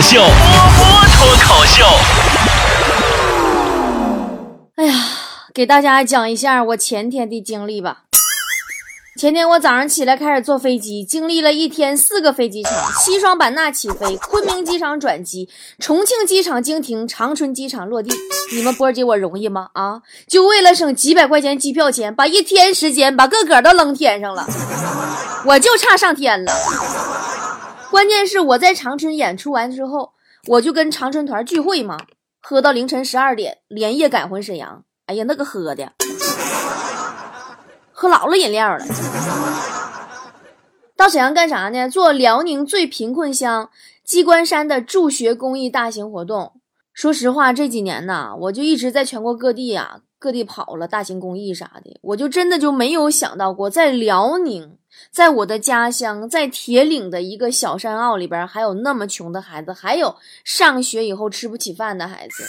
口秀，波波脱口秀。哎呀，给大家讲一下我前天的经历吧。前天我早上起来开始坐飞机，经历了一天四个飞机场：西双版纳起飞，昆明机场转机，重庆机场经停，长春机场落地。你们波儿姐我容易吗？啊，就为了省几百块钱机票钱，把一天时间把个个都扔天上了，我就差上天了。关键是我在长春演出完之后，我就跟长春团聚会嘛，喝到凌晨十二点，连夜赶回沈阳。哎呀，那个喝的。喝老了饮料了，到沈阳干啥呢？做辽宁最贫困乡鸡冠山的助学公益大型活动。说实话，这几年呢，我就一直在全国各地呀，各地跑了大型公益啥的，我就真的就没有想到过，在辽宁，在我的家乡，在铁岭的一个小山坳里边，还有那么穷的孩子，还有上学以后吃不起饭的孩子。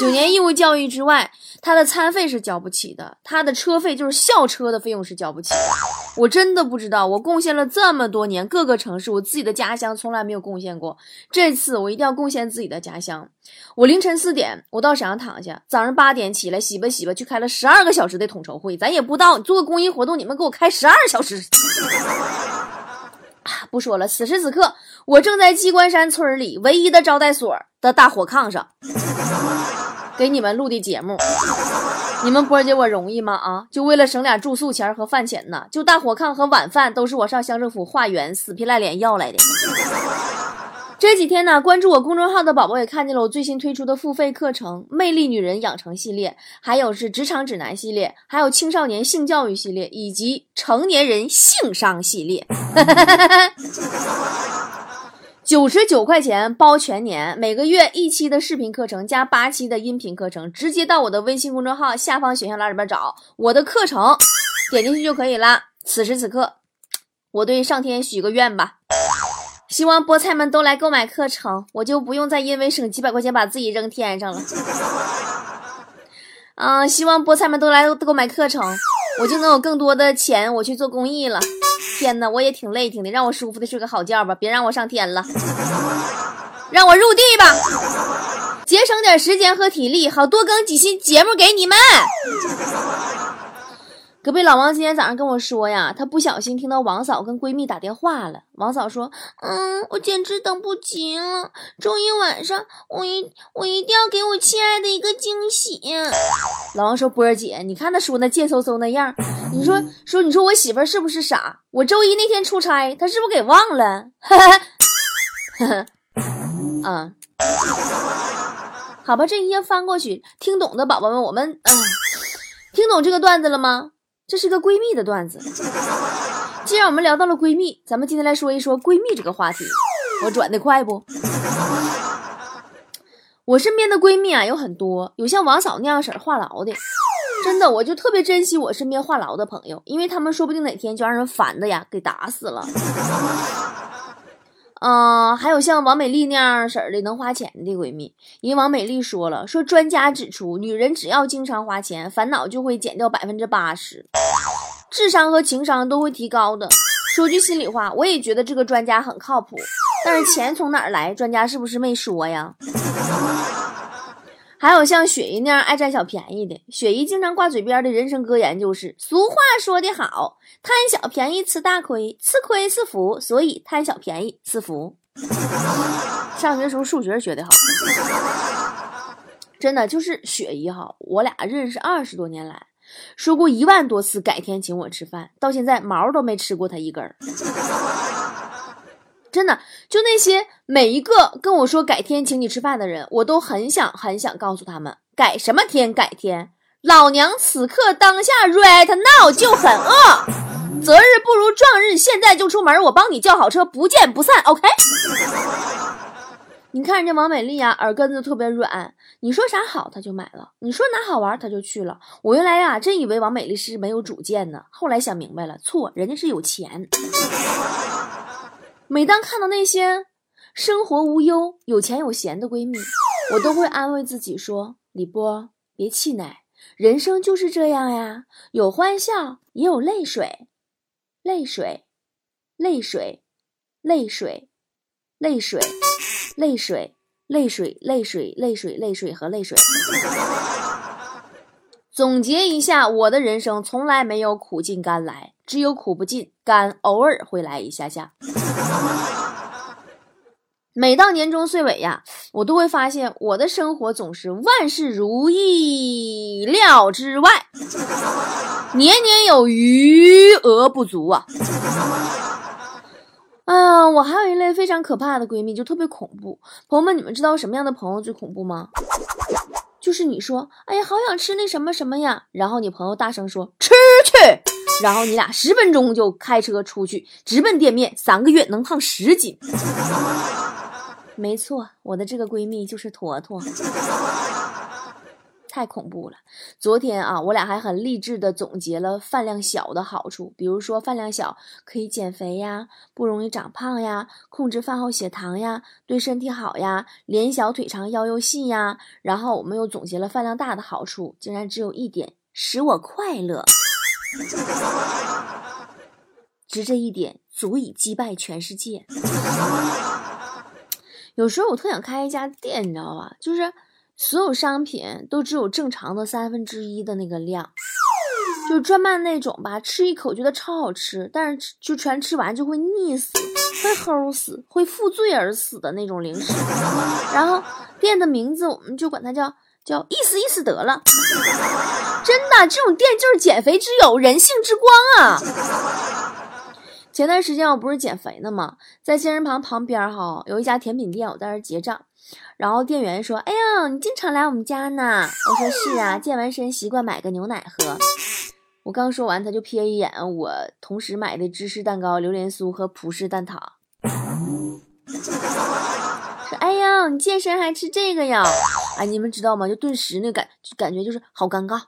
九年义务教育之外，他的餐费是交不起的，他的车费就是校车的费用是交不起的。我真的不知道，我贡献了这么多年各个城市，我自己的家乡从来没有贡献过。这次我一定要贡献自己的家乡。我凌晨四点，我到沈阳躺下，早上八点起来洗吧洗吧，去开了十二个小时的统筹会。咱也不知道做个公益活动，你们给我开十二小时。不说了，此时此刻，我正在鸡冠山村里唯一的招待所的大火炕上。给你们录的节目，你们波姐我容易吗？啊，就为了省点住宿钱和饭钱呢？就大火炕和晚饭都是我上乡政府化缘死皮赖脸要来的。这几天呢，关注我公众号的宝宝也看见了我最新推出的付费课程《魅力女人养成系列》，还有是职场指南系列，还有青少年性教育系列，以及成年人性商系列。九十九块钱包全年，每个月一期的视频课程加八期的音频课程，直接到我的微信公众号下方选项栏里边找我的课程，点进去就可以了。此时此刻，我对上天许个愿吧，希望菠菜们都来购买课程，我就不用再因为省几百块钱把自己扔天上了。嗯，希望菠菜们都来购买课程，我就能有更多的钱，我去做公益了。天哪，我也挺累挺的，让我舒服的睡个好觉吧，别让我上天了，让我入地吧，节省点时间和体力，好多更几期节目给你们。隔壁老王今天早上跟我说呀，他不小心听到王嫂跟闺蜜打电话了。王嫂说：“嗯，我简直等不及了，周一晚上我一我一定要给我亲爱的一个惊喜。”老王说：“波儿姐，你看他说那贱嗖嗖那样，你说说你说我媳妇是不是傻？我周一那天出差，她是不是给忘了？”哈哈，哈哈，嗯，好吧，这一页翻过去，听懂的宝宝们，我们嗯，听懂这个段子了吗？这是个闺蜜的段子。既然我们聊到了闺蜜，咱们今天来说一说闺蜜这个话题。我转的快不？我身边的闺蜜啊有很多，有像王嫂那样式儿话痨的，真的，我就特别珍惜我身边话痨的朋友，因为他们说不定哪天就让人烦的呀给打死了。嗯，还有像王美丽那样式儿的能花钱的闺蜜，因为王美丽说了，说专家指出，女人只要经常花钱，烦恼就会减掉百分之八十，智商和情商都会提高的。说句心里话，我也觉得这个专家很靠谱，但是钱从哪儿来？专家是不是没说呀？还有像雪姨那样爱占小便宜的，雪姨经常挂嘴边的人生格言就是：“俗话说得好，贪小便宜吃大亏，吃亏是福，所以贪小便宜是福。”上学时候数学学的好，真的就是雪姨哈，我俩认识二十多年来，说过一万多次改天请我吃饭，到现在毛都没吃过他一根儿。真的，就那些每一个跟我说改天请你吃饭的人，我都很想很想告诉他们，改什么天改天，老娘此刻当下 right now 就很饿，择日不如撞日，现在就出门，我帮你叫好车，不见不散，OK？你看人家王美丽呀，耳根子特别软，你说啥好她就买了，你说哪好玩她就去了。我原来呀真以为王美丽是没有主见呢，后来想明白了，错，人家是有钱。每当看到那些生活无忧、有钱有闲的闺蜜，我都会安慰自己说：“李波，别气馁，人生就是这样呀，有欢笑，也有泪水，泪水，泪水，泪水，泪水，泪水，泪水，泪水，泪水，泪水和泪水。总结一下，我的人生从来没有苦尽甘来，只有苦不尽，甘偶尔会来一下下。每到年终岁尾呀，我都会发现我的生活总是万事如意料之外，年年有余额不足啊。啊，我还有一类非常可怕的闺蜜，就特别恐怖。朋友们，你们知道什么样的朋友最恐怖吗？就是你说，哎呀，好想吃那什么什么呀，然后你朋友大声说吃去，然后你俩十分钟就开车出去，直奔店面，三个月能胖十斤。没错，我的这个闺蜜就是坨坨。太恐怖了！昨天啊，我俩还很励志的总结了饭量小的好处，比如说饭量小可以减肥呀，不容易长胖呀，控制饭后血糖呀，对身体好呀，脸小腿长腰又细呀。然后我们又总结了饭量大的好处，竟然只有一点，使我快乐。只这一点足以击败全世界。有时候我特想开一家店，你知道吧？就是。所有商品都只有正常的三分之一的那个量，就专卖那种吧，吃一口觉得超好吃，但是就全吃完就会腻死、会齁死、会负罪而死的那种零食。然后店的名字我们就管它叫叫意思意思得了。真的，这种店就是减肥之友、人性之光啊！前段时间我不是减肥呢吗？在健身房旁边哈有一家甜品店，我在那结账。然后店员说：“哎呀，你经常来我们家呢。”我说：“是啊，健完身习惯买个牛奶喝。”我刚说完，他就瞥一眼我同时买的芝士蛋糕、榴莲酥和葡式蛋挞，说：“哎呀，你健身还吃这个呀？”哎，你们知道吗？就顿时那感感觉就是好尴尬。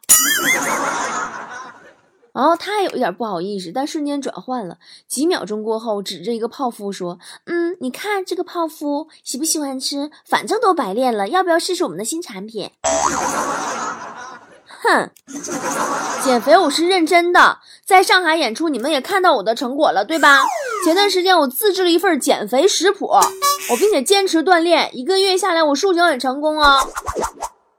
然后他有一点不好意思，但瞬间转换了。几秒钟过后，指着一个泡芙说：“嗯，你看这个泡芙，喜不喜欢吃？反正都白练了，要不要试试我们的新产品？”哼，减肥我是认真的。在上海演出，你们也看到我的成果了，对吧？前段时间我自制了一份减肥食谱，我并且坚持锻炼，一个月下来我塑形很成功哦。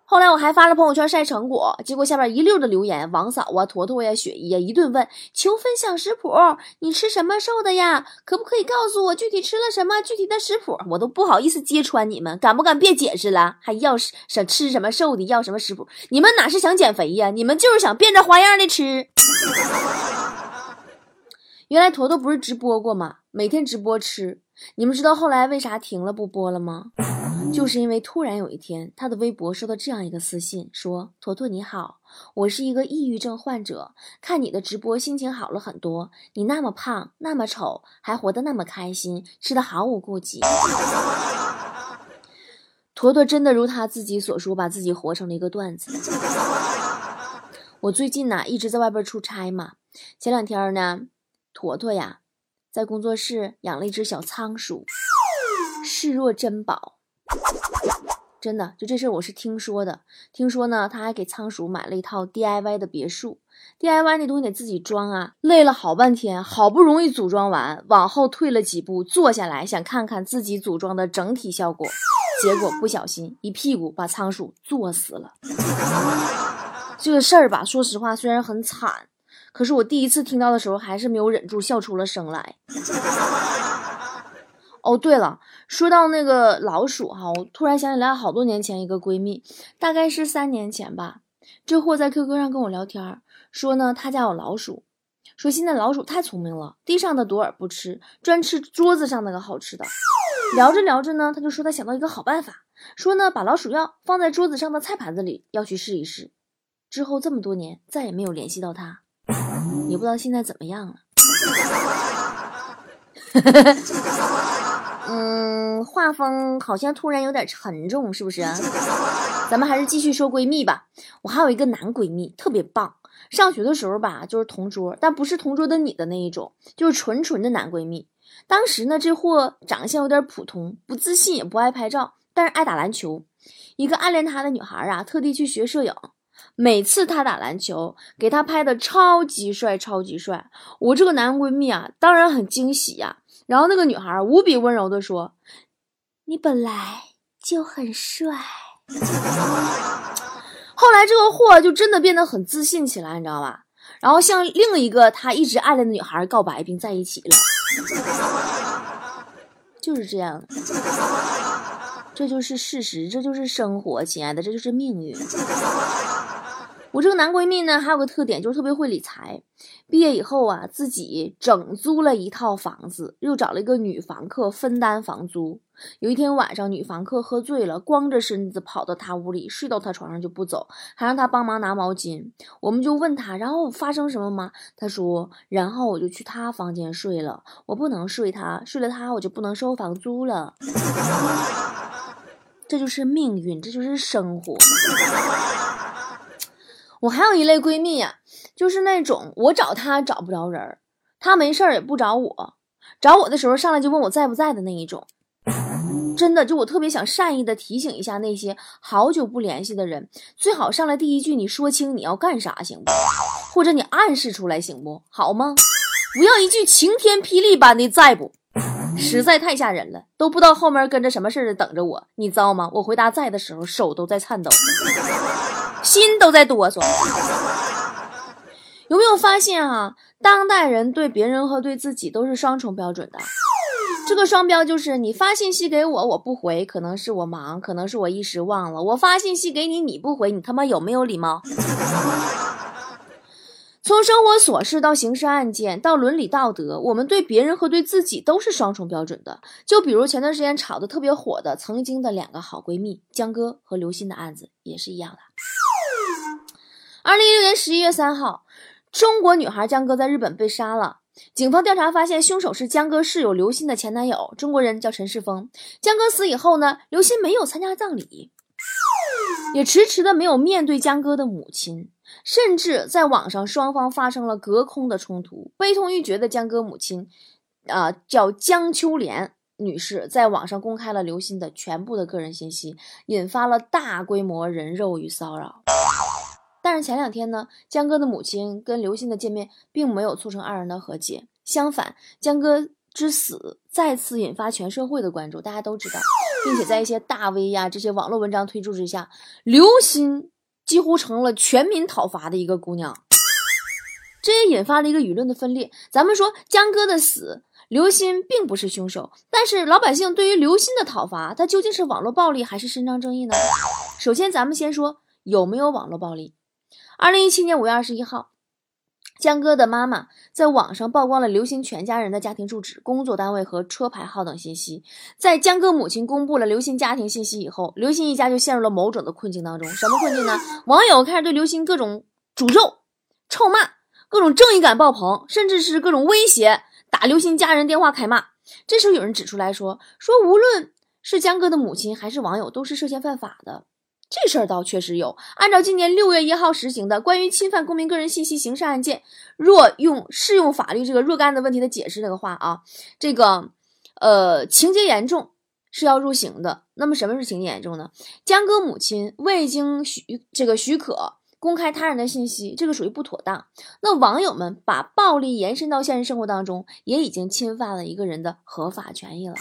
后来我还发了朋友圈晒成果，结果下边一溜的留言，王嫂啊、坨坨呀、雪姨呀，一顿问求分享食谱，你吃什么瘦的呀？可不可以告诉我具体吃了什么？具体的食谱我都不好意思揭穿你们，敢不敢别解释了？还要什吃什么瘦的？要什么食谱？你们哪是想减肥呀？你们就是想变着花样的吃。原来坨坨不是直播过吗？每天直播吃。你们知道后来为啥停了不播了吗？就是因为突然有一天，他的微博收到这样一个私信，说：“坨坨你好，我是一个抑郁症患者，看你的直播心情好了很多。你那么胖，那么丑，还活得那么开心，吃的毫无顾忌。”坨坨真的如他自己所说，把自己活成了一个段子。我最近呢一直在外边出差嘛，前两天呢，坨坨呀。在工作室养了一只小仓鼠，视若珍宝。真的，就这事我是听说的。听说呢，他还给仓鼠买了一套 DIY 的别墅。DIY 那东西得自己装啊，累了好半天，好不容易组装完，往后退了几步，坐下来想看看自己组装的整体效果，结果不小心一屁股把仓鼠坐死了。这个事儿吧，说实话，虽然很惨。可是我第一次听到的时候，还是没有忍住笑出了声来。哦，对了，说到那个老鼠哈，我突然想起来好多年前一个闺蜜，大概是三年前吧。这货在 QQ 上跟我聊天，说呢他家有老鼠，说现在老鼠太聪明了，地上的朵儿不吃，专吃桌子上那个好吃的。聊着聊着呢，他就说他想到一个好办法，说呢把老鼠药放在桌子上的菜盘子里，要去试一试。之后这么多年再也没有联系到他。也不知道现在怎么样了。嗯，画风好像突然有点沉重，是不是？咱们还是继续说闺蜜吧。我还有一个男闺蜜，特别棒。上学的时候吧，就是同桌，但不是同桌的你的那一种，就是纯纯的男闺蜜。当时呢，这货长相有点普通，不自信，也不爱拍照，但是爱打篮球。一个暗恋他的女孩啊，特地去学摄影。每次他打篮球，给他拍的超级帅，超级帅。我这个男闺蜜啊，当然很惊喜呀。然后那个女孩无比温柔的说：“你本来就很帅。后来这个货就真的变得很自信起来，你知道吧？然后向另一个他一直暗恋的女孩告白并在一起了，就是这样，这就是事实，这就是生活，亲爱的，这就是命运。我这个男闺蜜呢，还有个特点，就是特别会理财。毕业以后啊，自己整租了一套房子，又找了一个女房客分担房租。有一天晚上，女房客喝醉了，光着身子跑到他屋里，睡到他床上就不走，还让他帮忙拿毛巾。我们就问他，然后发生什么吗？他说，然后我就去他房间睡了，我不能睡他，睡了他我就不能收房租了。这就是命运，这就是生活。我还有一类闺蜜呀，就是那种我找她找不着人，她没事儿也不找我，找我的时候上来就问我在不在的那一种。真的，就我特别想善意的提醒一下那些好久不联系的人，最好上来第一句你说清你要干啥行不？或者你暗示出来行不好吗？不要一句晴天霹雳般的在不，实在太吓人了，都不知道后面跟着什么事儿等着我，你知道吗？我回答在的时候手都在颤抖。心都在哆嗦，有没有发现啊？当代人对别人和对自己都是双重标准的。这个双标就是你发信息给我，我不回，可能是我忙，可能是我一时忘了。我发信息给你，你不回，你他妈有没有礼貌？从生活琐事到刑事案件到伦理道德，我们对别人和对自己都是双重标准的。就比如前段时间炒的特别火的曾经的两个好闺蜜江歌和刘鑫的案子，也是一样的。二零一六年十一月三号，中国女孩江歌在日本被杀了。警方调查发现，凶手是江歌室友刘鑫的前男友，中国人叫陈世峰。江歌死以后呢，刘鑫没有参加葬礼，也迟迟的没有面对江歌的母亲，甚至在网上双方发生了隔空的冲突。悲痛欲绝的江歌母亲，啊，叫江秋莲女士，在网上公开了刘鑫的全部的个人信息，引发了大规模人肉与骚扰。但是前两天呢，江歌的母亲跟刘鑫的见面并没有促成二人的和解，相反，江歌之死再次引发全社会的关注。大家都知道，并且在一些大 V 呀这些网络文章推助之下，刘鑫几乎成了全民讨伐的一个姑娘，这也引发了一个舆论的分裂。咱们说江歌的死，刘鑫并不是凶手，但是老百姓对于刘鑫的讨伐，他究竟是网络暴力还是伸张正义呢？首先，咱们先说有没有网络暴力。二零一七年五月二十一号，江歌的妈妈在网上曝光了刘鑫全家人的家庭住址、工作单位和车牌号等信息。在江歌母亲公布了刘鑫家庭信息以后，刘鑫一家就陷入了某种的困境当中。什么困境呢？网友开始对刘鑫各种诅咒、臭骂，各种正义感爆棚，甚至是各种威胁，打刘鑫家人电话开骂。这时候有人指出来说：“说无论是江歌的母亲还是网友，都是涉嫌犯法的。”这事儿倒确实有。按照今年六月一号实行的《关于侵犯公民个人信息刑事案件若用适用法律这个若干的问题的解释》那个话啊，这个呃情节严重是要入刑的。那么什么是情节严重呢？江歌母亲未经许这个许可公开他人的信息，这个属于不妥当。那网友们把暴力延伸到现实生活当中，也已经侵犯了一个人的合法权益了。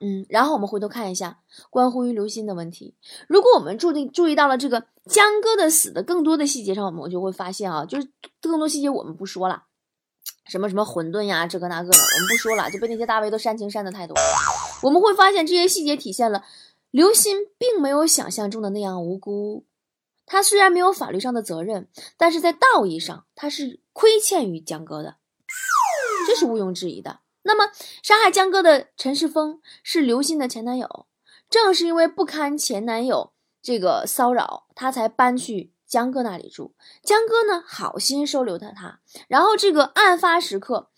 嗯，然后我们回头看一下关乎于刘鑫的问题。如果我们注意注意到了这个江歌的死的更多的细节上，我们就会发现啊，就是更多细节我们不说了，什么什么混沌呀，这个那个的，我们不说了，就被那些大 V 都煽情煽的太多了。我们会发现这些细节体现了刘鑫并没有想象中的那样无辜。他虽然没有法律上的责任，但是在道义上他是亏欠于江歌的，这是毋庸置疑的。那么，杀害江歌的陈世峰是刘鑫的前男友，正是因为不堪前男友这个骚扰，他才搬去江哥那里住。江哥呢，好心收留了他，然后这个案发时刻，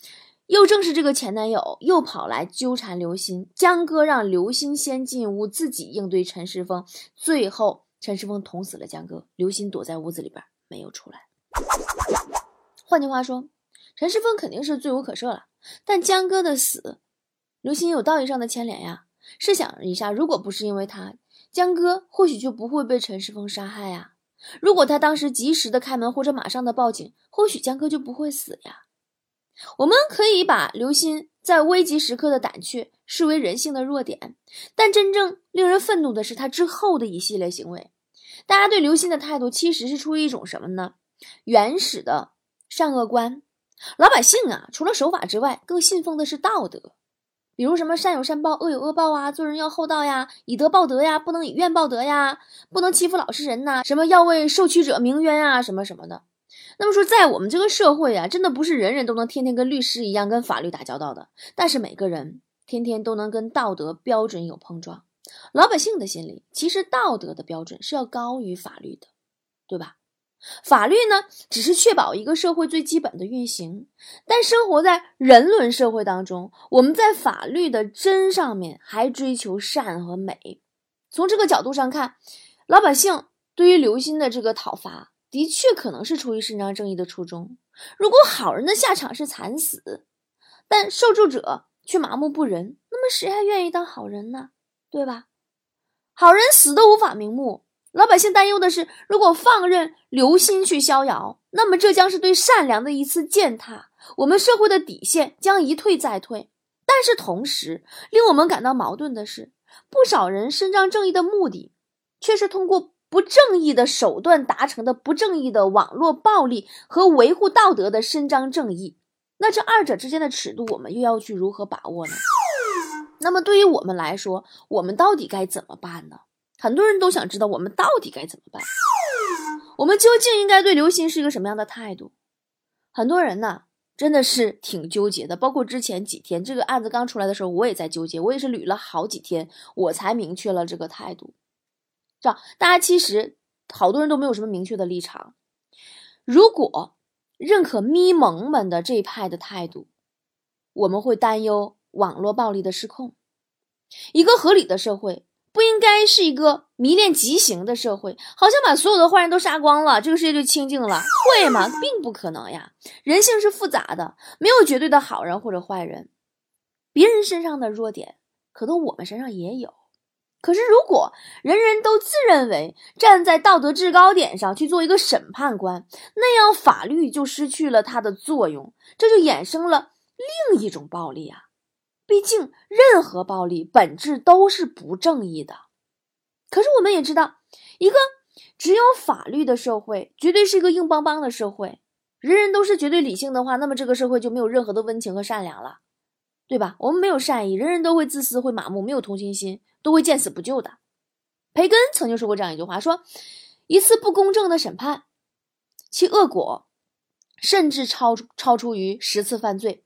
又正是这个前男友又跑来纠缠刘鑫。江哥让刘鑫先进屋，自己应对陈世峰，最后陈世峰捅死了江哥，刘鑫躲在屋子里边没有出来。换句话说，陈世峰肯定是罪无可赦了。但江歌的死，刘鑫有道义上的牵连呀。试想一下，如果不是因为他，江歌或许就不会被陈世峰杀害呀。如果他当时及时的开门或者马上的报警，或许江歌就不会死呀。我们可以把刘鑫在危急时刻的胆怯视为人性的弱点。但真正令人愤怒的是他之后的一系列行为。大家对刘鑫的态度其实是出于一种什么呢？原始的善恶观。老百姓啊，除了守法之外，更信奉的是道德。比如什么善有善报，恶有恶报啊，做人要厚道呀，以德报德呀，不能以怨报德呀，不能欺负老实人呐，什么要为受屈者鸣冤啊，什么什么的。那么说，在我们这个社会啊，真的不是人人都能天天跟律师一样跟法律打交道的，但是每个人天天都能跟道德标准有碰撞。老百姓的心里，其实道德的标准是要高于法律的，对吧？法律呢，只是确保一个社会最基本的运行，但生活在人伦社会当中，我们在法律的真上面还追求善和美。从这个角度上看，老百姓对于刘鑫的这个讨伐，的确可能是出于伸张正义的初衷。如果好人的下场是惨死，但受助者却麻木不仁，那么谁还愿意当好人呢？对吧？好人死都无法瞑目。老百姓担忧的是，如果放任刘鑫去逍遥，那么这将是对善良的一次践踏，我们社会的底线将一退再退。但是同时，令我们感到矛盾的是，不少人伸张正义的目的，却是通过不正义的手段达成的不正义的网络暴力和维护道德的伸张正义。那这二者之间的尺度，我们又要去如何把握呢？那么对于我们来说，我们到底该怎么办呢？很多人都想知道我们到底该怎么办，我们究竟应该对刘鑫是一个什么样的态度？很多人呢真的是挺纠结的，包括之前几天这个案子刚出来的时候，我也在纠结，我也是捋了好几天，我才明确了这个态度。这样，大家其实好多人都没有什么明确的立场。如果认可咪蒙们的这一派的态度，我们会担忧网络暴力的失控。一个合理的社会。不应该是一个迷恋极刑的社会，好像把所有的坏人都杀光了，这个世界就清净了，会吗？并不可能呀。人性是复杂的，没有绝对的好人或者坏人。别人身上的弱点，可能我们身上也有。可是，如果人人都自认为站在道德制高点上去做一个审判官，那样法律就失去了它的作用，这就衍生了另一种暴力啊。毕竟，任何暴力本质都是不正义的。可是，我们也知道，一个只有法律的社会，绝对是一个硬邦邦的社会。人人都是绝对理性的话，那么这个社会就没有任何的温情和善良了，对吧？我们没有善意，人人都会自私、会麻木，没有同情心，都会见死不救的。培根曾经说过这样一句话：说一次不公正的审判，其恶果甚至超超出于十次犯罪。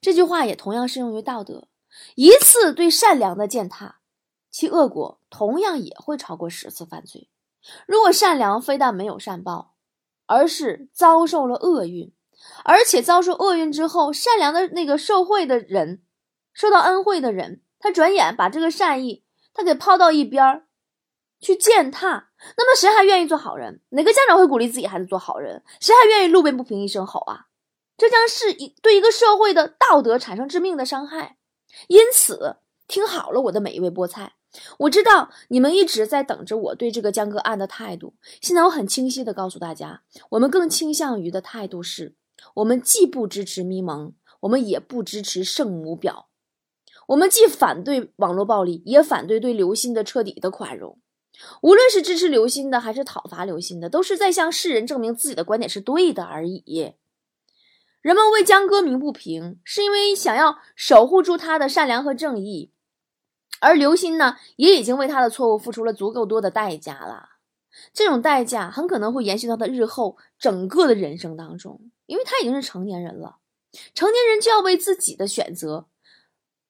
这句话也同样适用于道德。一次对善良的践踏，其恶果同样也会超过十次犯罪。如果善良非但没有善报，而是遭受了厄运，而且遭受厄运之后，善良的那个受贿的人，受到恩惠的人，他转眼把这个善意他给抛到一边儿去践踏，那么谁还愿意做好人？哪个家长会鼓励自己孩子做好人？谁还愿意路边不平一声吼啊？这将是一对一个社会的道德产生致命的伤害。因此，听好了，我的每一位菠菜，我知道你们一直在等着我对这个江歌案的态度。现在我很清晰的告诉大家，我们更倾向于的态度是：我们既不支持咪蒙，我们也不支持圣母婊。我们既反对网络暴力，也反对对刘鑫的彻底的宽容。无论是支持刘鑫的，还是讨伐刘鑫的，都是在向世人证明自己的观点是对的而已。人们为江歌鸣不平，是因为想要守护住他的善良和正义，而刘鑫呢，也已经为他的错误付出了足够多的代价了。这种代价很可能会延续到他日后整个的人生当中，因为他已经是成年人了，成年人就要为自己的选择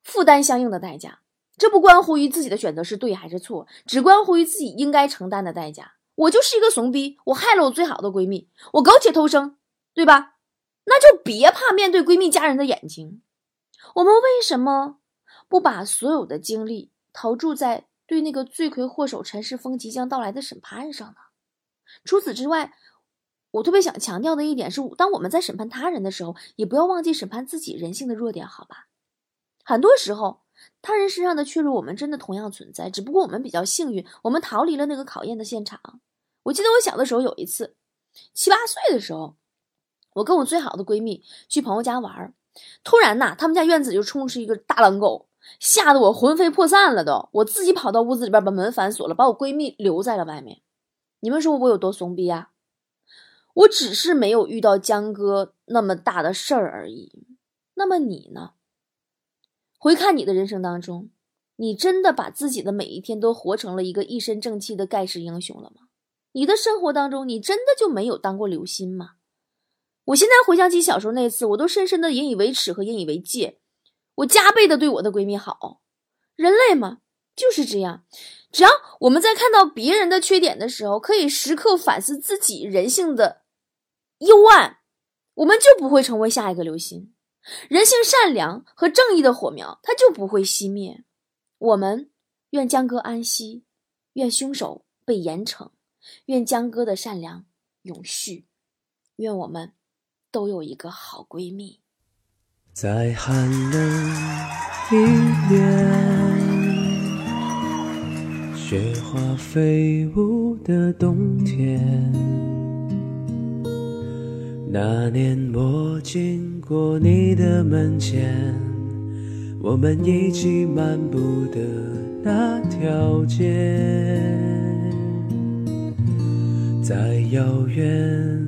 负担相应的代价。这不关乎于自己的选择是对还是错，只关乎于自己应该承担的代价。我就是一个怂逼，我害了我最好的闺蜜，我苟且偷生，对吧？那就别怕面对闺蜜家人的眼睛。我们为什么不把所有的精力投注在对那个罪魁祸首陈世峰即将到来的审判上呢？除此之外，我特别想强调的一点是，当我们在审判他人的时候，也不要忘记审判自己人性的弱点，好吧？很多时候，他人身上的脆弱，我们真的同样存在，只不过我们比较幸运，我们逃离了那个考验的现场。我记得我小的时候有一次，七八岁的时候。我跟我最好的闺蜜去朋友家玩，突然呐，他们家院子就冲出一个大狼狗，吓得我魂飞魄散了都，我自己跑到屋子里边把门反锁了，把我闺蜜留在了外面。你们说我有多怂逼啊？我只是没有遇到江哥那么大的事儿而已。那么你呢？回看你的人生当中，你真的把自己的每一天都活成了一个一身正气的盖世英雄了吗？你的生活当中，你真的就没有当过刘鑫吗？我现在回想起小时候那次，我都深深的引以为耻和引以为戒。我加倍的对我的闺蜜好，人类嘛就是这样。只要我们在看到别人的缺点的时候，可以时刻反思自己人性的幽暗，我们就不会成为下一个刘星。人性善良和正义的火苗，它就不会熄灭。我们愿江哥安息，愿凶手被严惩，愿江哥的善良永续，愿我们都有一个好闺蜜。在寒冷一年，雪花飞舞的冬天，那年我经过你的门前，我们一起漫步的那条街，再遥远